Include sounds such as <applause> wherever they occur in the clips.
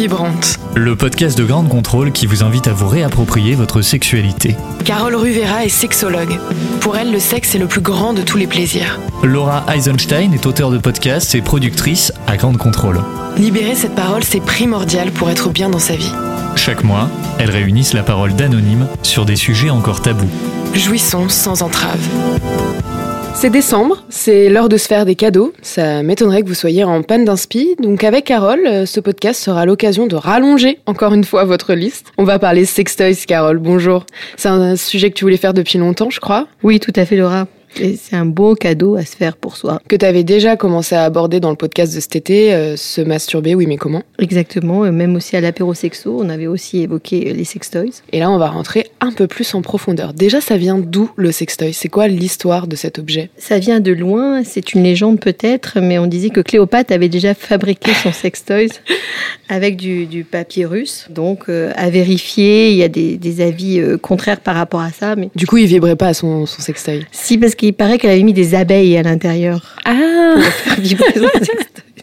Vibrante. Le podcast de Grande Contrôle qui vous invite à vous réapproprier votre sexualité. Carole Ruvera est sexologue. Pour elle, le sexe est le plus grand de tous les plaisirs. Laura Eisenstein est auteure de podcasts et productrice à Grande Contrôle. Libérer cette parole, c'est primordial pour être bien dans sa vie. Chaque mois, elles réunissent la parole d'anonymes sur des sujets encore tabous. Jouissons sans entrave. C'est décembre, c'est l'heure de se faire des cadeaux. Ça m'étonnerait que vous soyez en panne d'inspi. Donc avec Carole, euh, ce podcast sera l'occasion de rallonger encore une fois votre liste. On va parler sextoys, Carole. Bonjour. C'est un sujet que tu voulais faire depuis longtemps, je crois. Oui, tout à fait, Laura. Et c'est un beau cadeau à se faire pour soi. Que tu avais déjà commencé à aborder dans le podcast de cet été, euh, se masturber, oui, mais comment? Exactement, même aussi à l'apéro sexo, on avait aussi évoqué les sextoys. Et là, on va rentrer un peu plus en profondeur. Déjà, ça vient d'où le sextoy? C'est quoi l'histoire de cet objet? Ça vient de loin, c'est une légende peut-être, mais on disait que Cléopâtre avait déjà fabriqué son sextoy <laughs> avec du, du papier russe. Donc, euh, à vérifier, il y a des, des avis euh, contraires par rapport à ça. Mais... Du coup, il vibrait pas à son, son sextoy? Si, parce qu'il paraît qu'elle avait mis des abeilles à l'intérieur. Ah Pour faire vibrer son.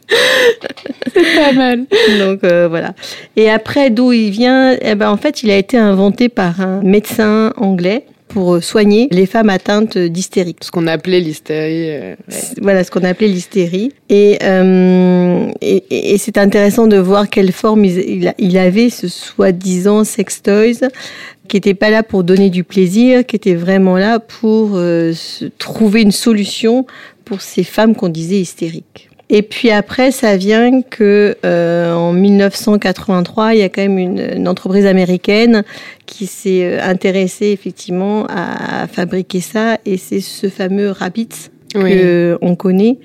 <laughs> C'est pas mal. Donc euh, voilà. Et après, d'où il vient? Eh ben, En fait, il a été inventé par un médecin anglais pour soigner les femmes atteintes d'hystérie. Ce qu'on appelait l'hystérie. euh, ouais. Voilà ce qu'on appelait l'hystérie. Et, euh, et, et- et c'est intéressant de voir quelle forme il, il avait, ce soi-disant sextoys, qui n'était pas là pour donner du plaisir, qui était vraiment là pour euh, se trouver une solution pour ces femmes qu'on disait hystériques. Et puis après, ça vient que euh, en 1983, il y a quand même une, une entreprise américaine qui s'est euh, intéressée effectivement à, à fabriquer ça, et c'est ce fameux Rabbit Oui. que on connaît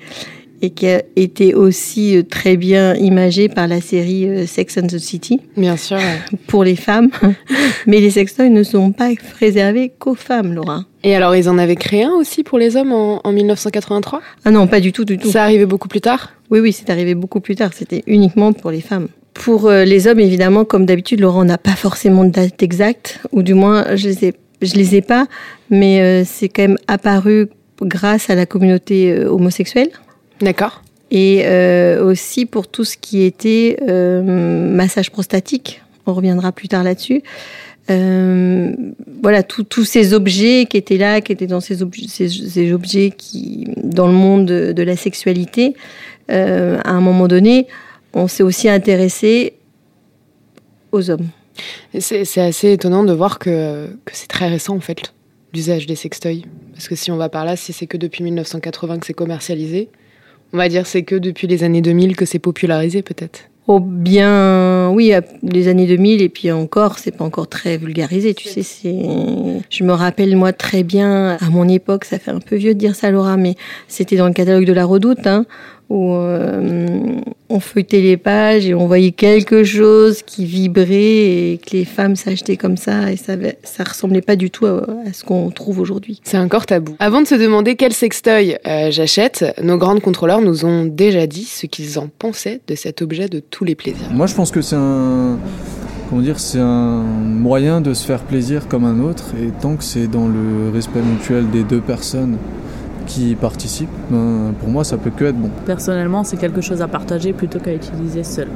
et qui a été aussi euh, très bien imagé par la série euh, Sex and the City Bien sûr. ouais. pour les femmes. <laughs> Mais les sextoys ne sont pas réservés qu'aux femmes, Laura. Et alors, ils en avaient créé un aussi pour les hommes en, en 1983 Ah non, pas du tout, du tout. Ça arrivait beaucoup plus tard? Oui, oui, c'est arrivé beaucoup plus tard. C'était uniquement pour les femmes. Pour euh, les hommes, évidemment, comme d'habitude, Laurent, on n'a pas forcément de date exacte, ou du moins, je les ai, je les ai pas, mais c'est quand même apparu grâce à la communauté homosexuelle. D'accord. Et euh, aussi pour tout ce qui était euh, massage prostatique. On reviendra plus tard là-dessus. Euh, voilà, tous ces objets qui étaient là, qui étaient dans ces, obje- ces, ces objets qui, dans le monde de, de la sexualité, euh, à un moment donné, on s'est aussi intéressé aux hommes. C'est assez étonnant de voir que, que c'est très récent en fait, l'usage des sextoys. Parce que si on va par là, si c'est que depuis 1980 que c'est commercialisé, on va dire c'est que depuis les années 2000 que c'est popularisé peut-être. Oh bien, oui, les années 2000 et puis encore, c'est pas encore très vulgarisé, tu sais. C'est, je me rappelle moi très bien à mon époque, ça fait un peu vieux de dire ça, Laura, mais c'était dans le catalogue de la Redoute, hein, où euh, on feuilletait les pages et on voyait quelque chose qui vibrait et que les femmes s'achetaient comme ça et ça, ressemblait pas du tout à, à ce qu'on trouve aujourd'hui. C'est encore tabou. Avant de se demander quel sextoy euh, j'achète, nos grandes contrôleurs nous ont déjà dit ce qu'ils en pensaient de cet objet de tous les plaisirs. Moi, je pense que c'est un, comment dire, c'est un moyen de se faire plaisir comme un autre, et tant que c'est dans le respect mutuel des deux personnes qui participent, ben, pour moi, ça peut que être bon. Personnellement, c'est quelque chose à partager plutôt qu'à utiliser seul.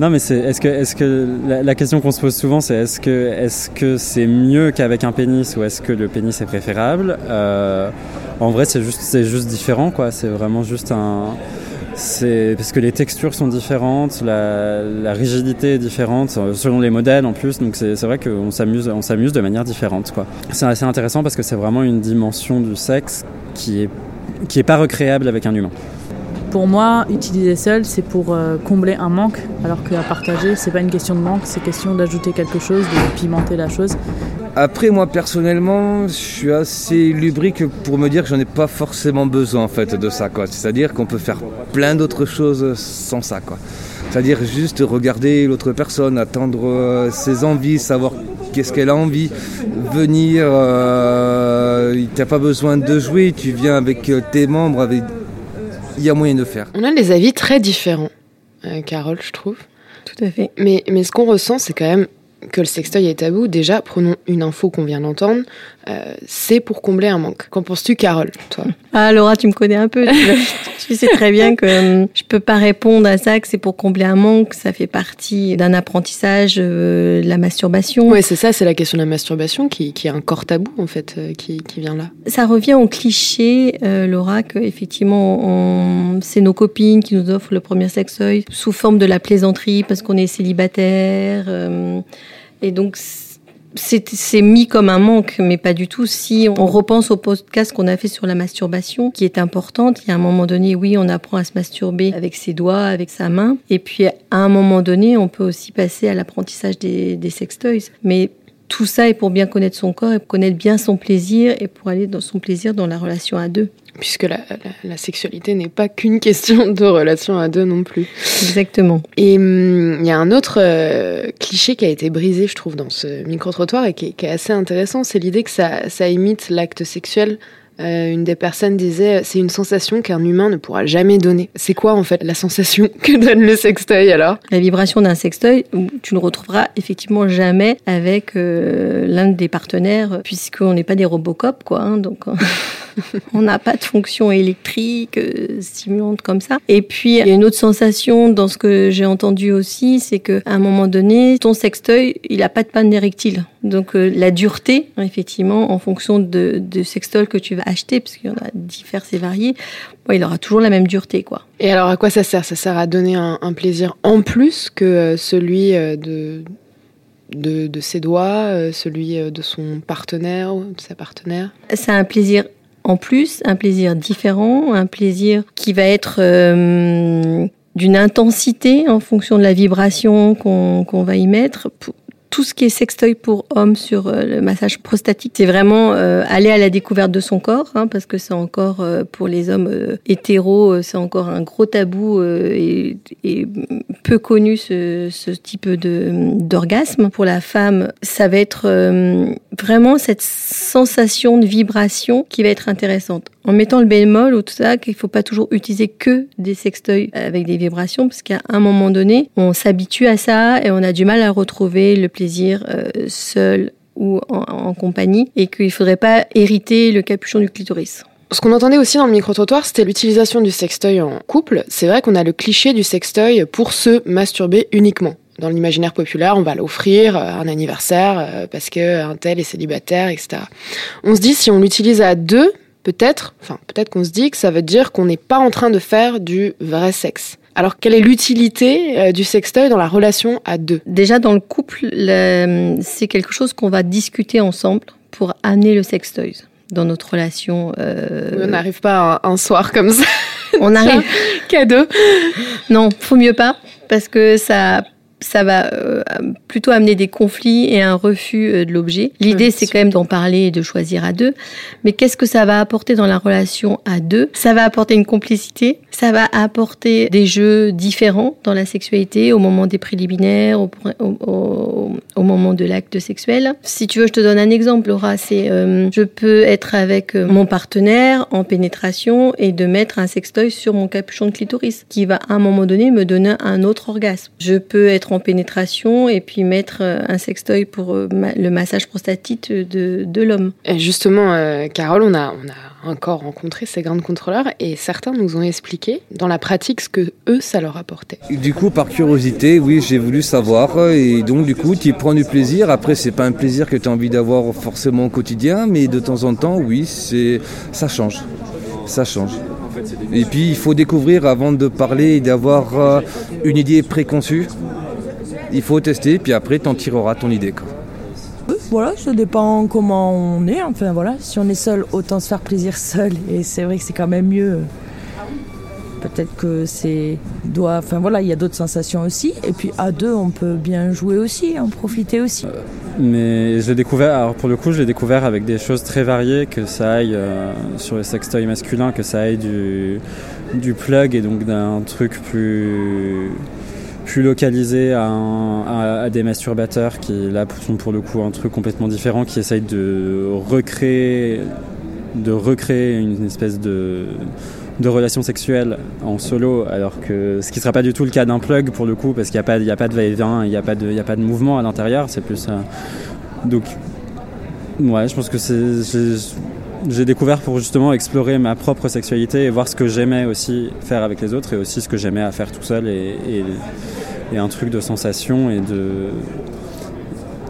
Non, mais c'est est-ce que est-ce que la, la question qu'on se pose souvent, c'est est-ce que est-ce que c'est mieux qu'avec un pénis ou est-ce que le pénis est préférable? Euh, En vrai, c'est juste c'est juste différent, quoi. C'est vraiment juste un c'est parce que les textures sont différentes, la, rigidité est différente euh, selon les modèles en plus, donc c'est vrai qu'on s'amuse on s'amuse de manière différente. C'est assez intéressant parce que c'est vraiment une dimension du sexe qui est qui pas recréable avec un humain. Pour moi, utiliser seul, c'est pour euh, combler un manque, alors qu'à partager, c'est pas une question de manque, c'est question d'ajouter quelque chose, de pimenter la chose. Après, moi personnellement, je suis assez lubrique pour me dire que j'en ai pas forcément besoin en fait de ça, quoi. C'est-à-dire qu'on peut faire plein d'autres choses sans ça, quoi. C'est-à-dire juste regarder l'autre personne, attendre euh, ses envies, savoir qu'est-ce qu'elle a envie, venir. Euh, T'as pas besoin de jouer, tu viens avec euh, tes membres, avec. Il y a moyen de faire. On a des avis très différents, euh, Carole, je trouve. Tout à fait. Mais, mais ce qu'on ressent, c'est quand même que le sextoy est tabou. Déjà, prenons une info qu'on vient d'entendre. Euh, c'est pour combler un manque. Qu'en penses-tu, Carole, toi? <laughs> Ah Laura, tu me connais un peu. <laughs> Tu sais très bien que euh, je peux pas répondre à ça, que c'est pour combler un manque. Ça fait partie d'un apprentissage, euh, la masturbation. Oui, c'est ça, c'est la question de la masturbation qui, qui est un corps tabou en fait, euh, qui, qui, vient là. Ça revient au cliché, Laura, que effectivement, c'est nos copines qui nous offrent le premier sextoy sous forme de la plaisanterie parce qu'on est célibataire. et donc c'est mis comme un manque, mais pas du tout. Si on repense au podcast qu'on a fait sur la masturbation, qui est importante, il y a un moment donné, oui, on apprend à se masturber avec ses doigts, avec sa main. Et puis, à un moment donné, on peut aussi passer à l'apprentissage des, des sextoys. Mais tout ça est pour bien connaître son corps et connaître bien son plaisir et pour aller dans son plaisir dans la relation à deux. Puisque la, la, sexualité n'est pas qu'une question de relation à deux non plus. Exactement. Et hum, il y a un autre euh, cliché qui a été brisé, je trouve, dans ce micro-trottoir et qui, qui, est assez intéressant, c'est l'idée que ça, ça imite l'acte sexuel euh, une des personnes disait c'est une sensation qu'un humain ne pourra jamais donner. C'est quoi en fait la sensation <laughs> que donne le sextoy alors? La vibration d'un sextoy, tu ne retrouveras effectivement jamais avec euh, l'un des partenaires, puisqu'on n'est pas des Robocop quoi. Hein, donc <laughs> <laughs> on n'a pas de fonction électrique euh, stimulante comme ça. Et puis il y a une autre sensation dans ce que j'ai entendu aussi, c'est qu'à un moment donné, ton sextoy, il n'a pas de panne érectile. Donc la dureté, effectivement, en fonction de, de sextoy que tu vas acheter, parce qu'il y en a divers et variés, il aura toujours la même dureté. quoi. Et alors à quoi ça sert? Ça sert à donner un, plaisir en plus que euh, celui euh, de, de, ses doigts, euh, celui de son partenaire ou de sa partenaire? C'est un plaisir en plus, un plaisir différent, un plaisir qui va être d'une intensité en fonction de la vibration qu'on va y mettre tout ce qui est sextoy pour hommes sur euh, le massage prostatique, c'est vraiment euh, aller à la découverte de son corps, hein, parce que c'est encore euh, pour les hommes hétéros, c'est encore un gros tabou et, et, peu connu ce, ce type de d'orgasme. Pour la femme, ça va être vraiment cette sensation de vibration qui va être intéressante. En mettant le bémol ou tout ça, qu'il faut pas toujours utiliser que des sextoys avec des vibrations, parce qu'à un moment donné, on s'habitue à ça et on a du mal à retrouver le plaisir euh, seul ou en, compagnie, et qu'il faudrait pas hériter le capuchon du clitoris. Ce qu'on entendait aussi dans le micro-trottoir, c'était l'utilisation du sextoy en couple. C'est vrai qu'on a le cliché du sextoy pour se masturber uniquement dans l'imaginaire populaire, on va l'offrir à un anniversaire euh, parce que un tel est célibataire, etc. On se dit si on l'utilise à deux, peut-être, enfin peut-être qu'on se dit que ça veut dire qu'on n'est pas en train de faire du vrai sexe. Alors, quelle est l'utilité euh, du sextoy dans la relation à deux? Déjà, dans le couple, c'est quelque chose qu'on va discuter ensemble pour amener le sextoy dans notre relation. Euh... On n'arrive pas un, soir comme ça. On <laughs> arrive. Cadeau. Non, faut mieux pas, parce que ça ça va euh, plutôt amener des conflits et un refus euh, de l'objet. L'idée, c'est quand même d'en parler et de choisir à deux. Mais qu'est-ce que ça va apporter dans la relation à deux? Ça va apporter une complicité, ça va apporter des jeux différents dans la sexualité au moment des préliminaires, au, au, moment de l'acte sexuel. Si tu veux, je te donne un exemple, Laura. C'est euh, je peux être avec mon partenaire en pénétration et de mettre un sextoy sur mon capuchon de clitoris, qui va à un moment donné me donner un autre orgasme. Je peux être en pénétration et puis mettre euh, un sextoy pour euh, le massage prostatite de, de l'homme. Justement, euh, Carole, on a, on a encore rencontré ces grandes contrôleurs et certains nous ont expliqué dans la pratique ce que eux, ça leur apportait. Du coup, par curiosité, oui, j'ai voulu savoir et donc du coup, tu prends du plaisir. Après, c'est pas un plaisir que tu as envie d'avoir forcément au quotidien, mais de temps en temps, oui, c'est ça change. Ça change. Et puis, il faut découvrir avant de parler et d'avoir une idée préconçue il faut tester, puis après, t'en tireras ton idée. Quoi. Voilà, ça dépend comment on est. Enfin voilà, si on est seul, autant se faire plaisir seul. <laughs> Et c'est vrai que c'est quand même mieux. Peut-être que c'est doit. Enfin voilà, il y a d'autres sensations aussi. Et puis à deux, on peut bien jouer aussi, en profiter aussi. Euh, mais je l'ai découvert. Alors pour le coup, je l'ai découvert avec des choses très variées, que ça aille euh, sur les sextoys masculins, que ça aille du du plug et donc d'un truc plus plus localisé à, des masturbateurs qui là sont pour le coup un truc complètement différent qui essayent de recréer de recréer une espèce de de relation sexuelle en solo alors que ce qui sera pas du tout le cas d'un plug pour le coup parce qu'il n'y a pas y a pas de va-et-vient il n'y a pas de a pas de mouvement à l'intérieur c'est plus euh, donc ouais je pense que c'est j'ai découvert pour justement explorer ma propre sexualité et voir ce que j'aimais aussi faire avec les autres et aussi ce que j'aimais à faire tout seul et, et, un truc de sensation et de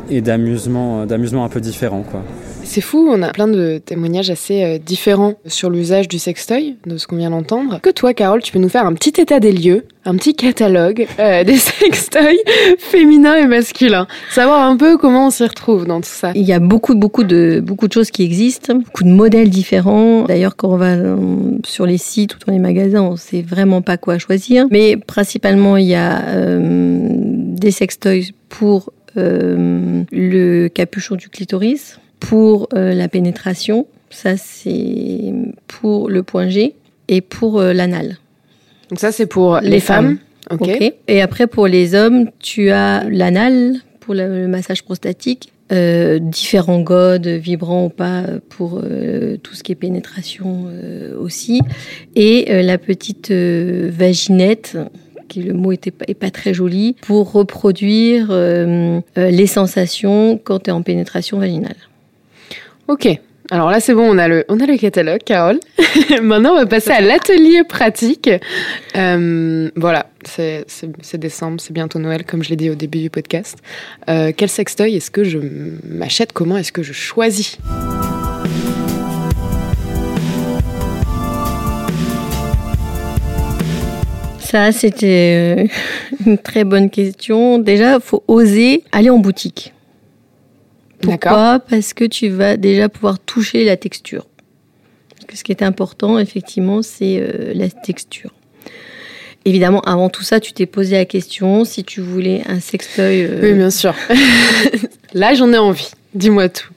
et d'amusement d'amusement un peu différent quoi. C'est fou, on a plein de témoignages assez euh, différents sur l'usage du sextoy, de ce qu'on vient d'entendre. Que toi, Carole, tu peux nous faire un petit état des lieux, un petit catalogue euh, des <laughs> sextoys féminins et masculins, savoir un peu comment on s'y retrouve dans tout ça. Il y a beaucoup, beaucoup de, beaucoup de choses qui existent, beaucoup de modèles différents. D'ailleurs, quand on va euh, sur les sites ou dans les magasins, on sait vraiment pas quoi choisir. Mais principalement, il y a des sextoys pour le capuchon du clitoris pour euh, la pénétration, ça c'est pour le point G, et pour euh, l'anal. Donc ça c'est pour les, Les femmes. femmes. Et après pour les hommes, tu as l'anal pour le, massage prostatique, euh, différents godes, vibrants ou pas, pour tout ce qui est pénétration aussi, et la petite vaginette qui le mot était pas, est pas très joli, pour reproduire euh, les sensations quand tu es en pénétration vaginale. Ok. Alors là, c'est bon, on a le, on a catalogue, Carole. <laughs> Maintenant, on va passer à l'atelier pratique. Euh, voilà, c'est décembre, c'est bientôt Noël, comme je l'ai dit au début du podcast. Euh, quel sextoy est-ce que je m'achète? Comment est-ce que je choisis? Ça, c'était euh, <laughs> une très bonne question. Déjà, faut oser aller en boutique. Pourquoi? Parce que tu vas déjà pouvoir toucher la texture. Parce que ce qui est important, effectivement, c'est euh, la texture. Évidemment, avant tout ça, tu t'es posé la question si tu voulais un sextoy. euh, Oui, bien sûr. <laughs> là, j'en ai envie. Dis-moi tout.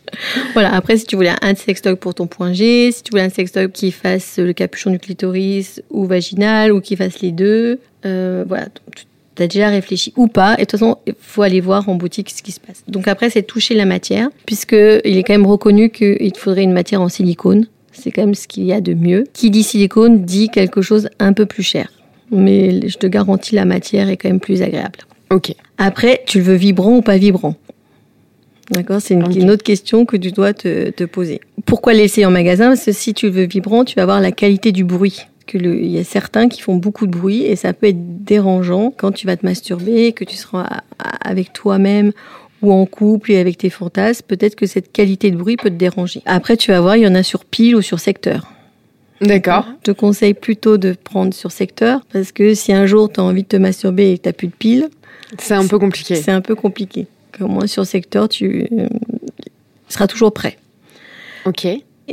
Voilà, après, si tu voulais un sextoy pour ton point G, si tu voulais un sextoy qui fasse le capuchon du clitoris ou vaginal, ou qui fasse les deux, euh, voilà, tu as déjà réfléchi ou pas. Et de toute façon, il faut aller voir en boutique ce qui se passe. Donc après, c'est toucher la matière, puisque il est quand même reconnu qu'il faudrait une matière en silicone. C'est quand même ce qu'il y a de mieux. Qui dit silicone dit quelque chose un peu plus cher. Mais je te garantis, la matière est quand même plus agréable. Ok. Après, tu le veux vibrant ou pas vibrant? D'accord? C'est une, autre question que tu dois te, te poser. Pourquoi laisser en magasin? Parce que si tu le veux vibrant, tu vas avoir la qualité du bruit. Il y a certains qui font beaucoup de bruit et ça peut être dérangeant quand tu vas te masturber, que tu seras avec toi-même ou en couple et avec tes fantasmes. Peut-être que cette qualité de bruit peut te déranger. Après, tu vas voir, il y en a sur pile ou sur secteur. D'accord. Je te conseille plutôt de prendre sur secteur parce que si un jour tu as envie de te masturber et que tu n'as plus de piles, C'est un peu compliqué. c'est un peu compliqué. Au moins sur secteur, tu euh, seras toujours prêt. Ok.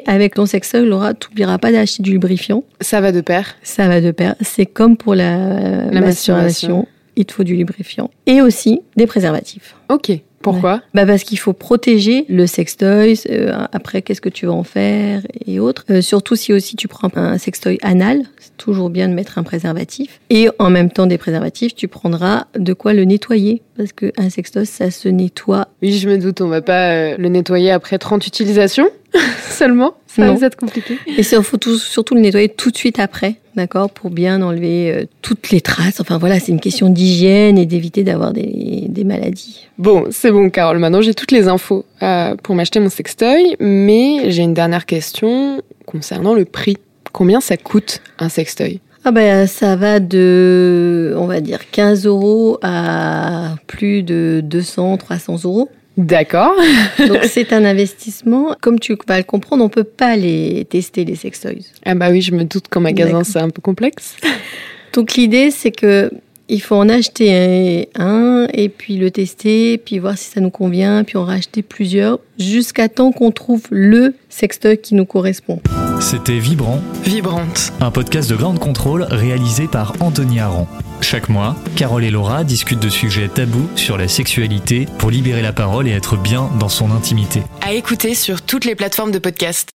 Avec ton sextoy, Laura, tu n'oublieras pas d'acheter du lubrifiant. Ça va de pair. Ça va de pair. C'est comme pour la, La masturbation. Il te faut du lubrifiant. Et aussi des préservatifs. Ok. Pourquoi Bah parce qu'il faut protéger le sextoy. euh, après, qu'est-ce que tu vas en faire et autres. Euh, surtout si aussi tu prends un sextoy anal, c'est toujours bien de mettre un préservatif. Et en même temps des préservatifs, tu prendras de quoi le nettoyer parce que un sextoy, ça se nettoie. Oui, je me doute, on va pas euh, le nettoyer après 30 utilisations <laughs> seulement. Ça Non. risque d'être compliqué. Et il faut tout- surtout le nettoyer tout de suite après, d'accord, pour bien enlever euh, toutes les traces. Enfin voilà, c'est une question d'hygiène et d'éviter d'avoir des, des maladies. Bon, c'est bon, Carole. Maintenant, j'ai toutes les infos euh, pour m'acheter mon sextoy, mais j'ai une dernière question concernant le prix. Combien ça coûte un sextoy? Ah ben ça va de, on va dire, 15 euros à plus de 200, 300 euros. D'accord. <laughs> Donc c'est un investissement. Comme tu vas le comprendre, on peut pas les tester les sextoys. Ah bah oui, je me doute qu'en magasin, c'est un peu complexe. <laughs> Donc l'idée c'est que il faut en acheter un et puis le tester, puis voir si ça nous convient, puis en racheter plusieurs jusqu'à temps qu'on trouve le sextoy qui nous correspond. C'était Vibrant, Vibrante. un podcast de Ground Control réalisé par Anthony Aran. Chaque mois, Carole et Laura discutent de sujets tabous sur la sexualité pour libérer la parole et être bien dans son intimité. À écouter sur toutes les plateformes de podcast.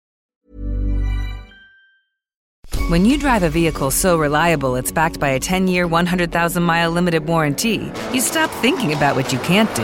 When you drive a vehicle so reliable it's backed by a 10 year, 100,000 mile limited warranty, you stop thinking about what you can't do